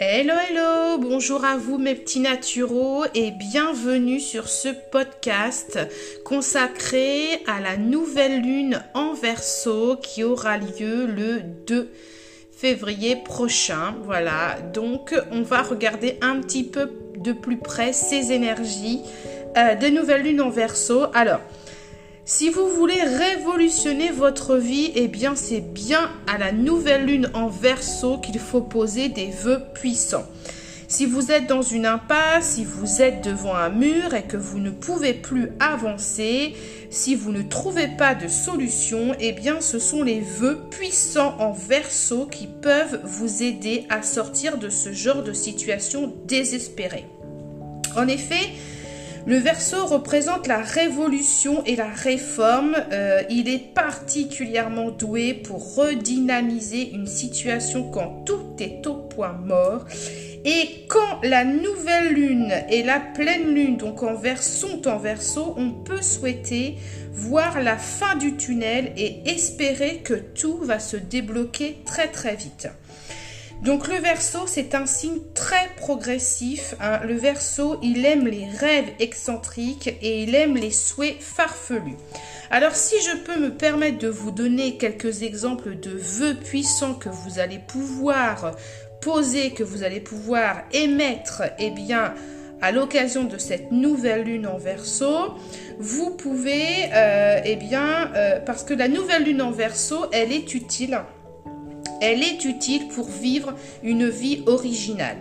Hello, hello, bonjour à vous mes petits naturaux et bienvenue sur ce podcast consacré à la nouvelle lune en verso qui aura lieu le 2 février prochain. Voilà, donc on va regarder un petit peu de plus près ces énergies euh, des nouvelles lunes en verso. Alors, si vous voulez révolutionner votre vie, eh bien c'est bien à la nouvelle lune en verso qu'il faut poser des vœux puissants. Si vous êtes dans une impasse, si vous êtes devant un mur et que vous ne pouvez plus avancer, si vous ne trouvez pas de solution, eh bien ce sont les vœux puissants en verso qui peuvent vous aider à sortir de ce genre de situation désespérée. En effet, le verso représente la révolution et la réforme. Euh, il est particulièrement doué pour redynamiser une situation quand tout est au point mort. Et quand la nouvelle lune et la pleine lune, donc en verso, sont en verso, on peut souhaiter voir la fin du tunnel et espérer que tout va se débloquer très très vite. Donc le verso, c'est un signe très progressif. Hein. Le verso, il aime les rêves excentriques et il aime les souhaits farfelus. Alors si je peux me permettre de vous donner quelques exemples de vœux puissants que vous allez pouvoir poser, que vous allez pouvoir émettre, eh bien, à l'occasion de cette nouvelle lune en verso, vous pouvez, euh, eh bien, euh, parce que la nouvelle lune en verso, elle est utile elle est utile pour vivre une vie originale,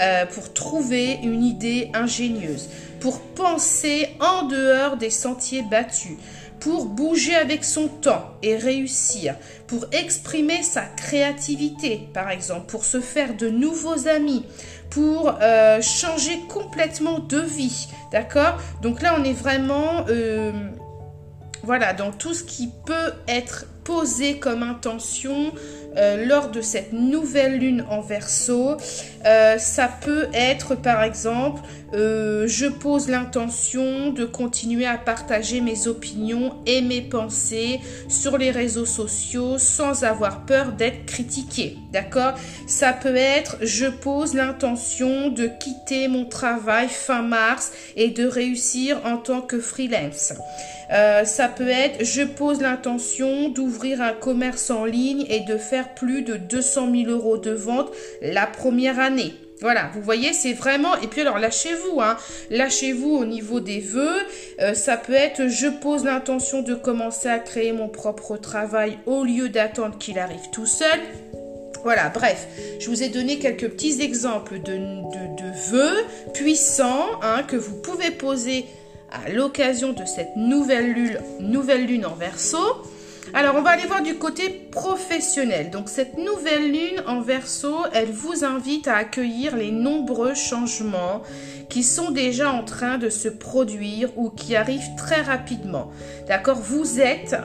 euh, pour trouver une idée ingénieuse, pour penser en dehors des sentiers battus, pour bouger avec son temps et réussir, pour exprimer sa créativité, par exemple, pour se faire de nouveaux amis, pour euh, changer complètement de vie. D'accord? Donc là, on est vraiment... Euh, voilà, dans tout ce qui peut être posé comme intention euh, lors de cette nouvelle lune en verso. Euh, ça peut être par exemple, euh, je pose l'intention de continuer à partager mes opinions et mes pensées sur les réseaux sociaux sans avoir peur d'être critiqué. D'accord? Ça peut être, je pose l'intention de quitter mon travail fin mars et de réussir en tant que freelance. Ça peut être, je pose l'intention d'ouvrir un commerce en ligne et de faire plus de 200 000 euros de vente la première année. Voilà, vous voyez, c'est vraiment... Et puis alors, lâchez-vous, hein. Lâchez-vous au niveau des vœux. Euh, ça peut être, je pose l'intention de commencer à créer mon propre travail au lieu d'attendre qu'il arrive tout seul. Voilà, bref, je vous ai donné quelques petits exemples de, de, vœux puissants hein, que vous pouvez poser à l'occasion de cette nouvelle lune, nouvelle lune en verso. Alors, on va aller voir du côté professionnel. Donc, cette nouvelle lune en verso, elle vous invite à accueillir les nombreux changements qui sont déjà en train de se produire ou qui arrivent très rapidement. D'accord? Vous êtes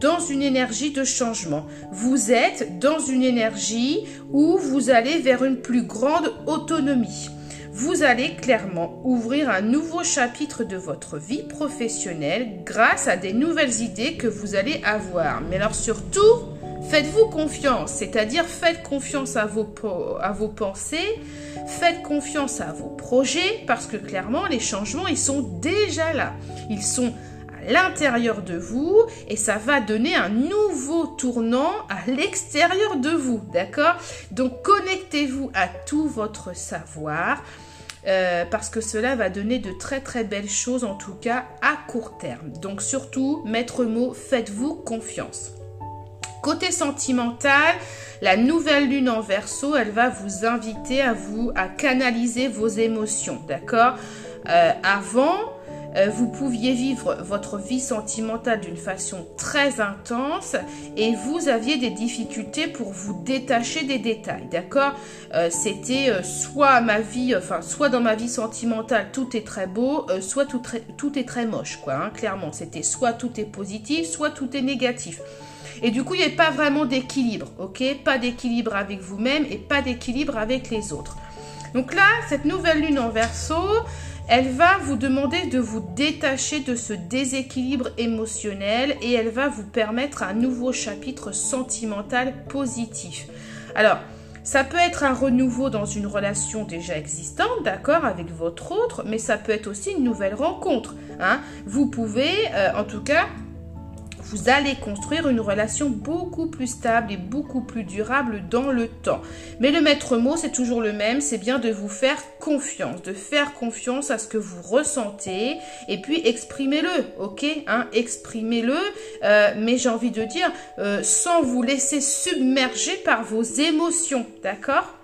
dans une énergie de changement. Vous êtes dans une énergie où vous allez vers une plus grande autonomie vous allez clairement ouvrir un nouveau chapitre de votre vie professionnelle grâce à des nouvelles idées que vous allez avoir. Mais alors surtout, faites-vous confiance, c'est-à-dire faites confiance à vos, à vos pensées, faites confiance à vos projets, parce que clairement, les changements, ils sont déjà là. Ils sont à l'intérieur de vous et ça va donner un nouveau tournant à l'extérieur de vous, d'accord? Donc connectez-vous à tout votre savoir euh, parce que cela va donner de très très belles choses en tout cas à court terme. Donc surtout, maître mot, faites-vous confiance. Côté sentimental, la nouvelle lune en verso, elle va vous inviter à vous à canaliser vos émotions, d'accord? Euh, Avant, euh, vous pouviez vivre votre vie sentimentale d'une façon très intense et vous aviez des difficultés pour vous détacher des détails, d'accord euh, C'était euh, soit ma vie, enfin soit dans ma vie sentimentale tout est très beau, soit tout, tout, est très moche, quoi. Hein, clairement, c'était soit tout est positif, soit tout est négatif. Et du coup, il n'y avait pas vraiment d'équilibre, ok Pas d'équilibre avec vous-même et pas d'équilibre avec les autres. Donc là, cette nouvelle lune en verso, elle va vous demander de vous détacher de ce déséquilibre émotionnel et elle va vous permettre un nouveau chapitre sentimental positif. Alors, Ça peut être un renouveau dans une relation déjà existante, d'accord, avec votre autre, mais ça peut être aussi une nouvelle rencontre. Hein. Vous pouvez, euh, en tout cas, vous allez construire une relation beaucoup plus stable et beaucoup plus durable dans le temps. Mais le maître mot, c'est toujours le même, c'est bien de vous faire confiance, de faire confiance à ce que vous ressentez et puis exprimez-le, ok hein, Exprimez-le, euh, mais j'ai envie de dire, euh, sans vous laisser submerger par vos émotions, d'accord?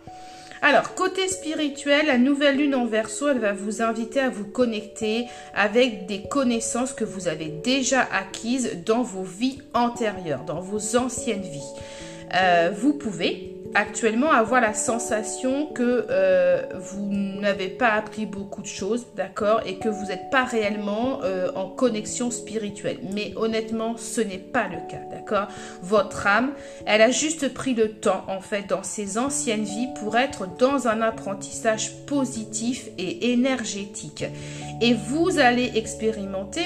Alors, côté spirituel, la nouvelle lune en verso, elle va vous inviter à vous connecter avec des connaissances que vous avez déjà acquises dans vos vies antérieures, dans vos anciennes vies. Euh, vous pouvez actuellement avoir la sensation que euh, vous n'avez pas appris beaucoup de choses, d'accord, et que vous n'êtes pas réellement euh, en connexion spirituelle. Mais honnêtement, ce n'est pas le cas, d'accord Votre âme, elle a juste pris le temps, en fait, dans ses anciennes vies pour être dans un apprentissage positif et énergétique. Et vous allez expérimenter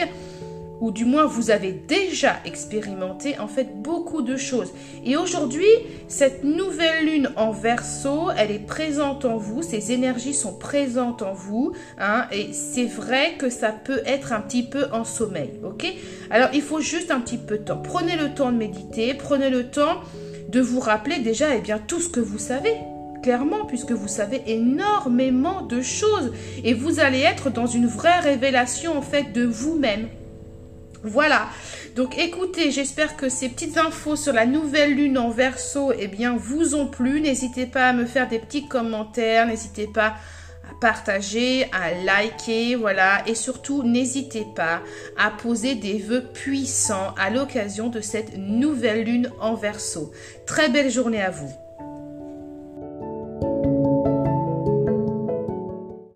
ou du moins vous avez déjà expérimenté en fait beaucoup de choses. Et aujourd'hui, cette nouvelle lune en verso, elle est présente en vous, ces énergies sont présentes en vous, hein, et c'est vrai que ça peut être un petit peu en sommeil, ok? Alors il faut juste un petit peu de temps. Prenez le temps de méditer, prenez le temps de vous rappeler déjà eh bien, tout ce que vous savez clairement puisque vous savez énormément de choses et vous allez être dans une vraie révélation en fait de vous-même. Voilà. Donc écoutez, j'espère que ces petites infos sur la nouvelle lune en verso, eh bien, vous ont plu. N'hésitez pas à me faire des petits commentaires, n'hésitez pas à partager, à liker, voilà. Et surtout, n'hésitez pas à poser des vœux puissants à l'occasion de cette nouvelle lune en verso. Très belle journée à vous.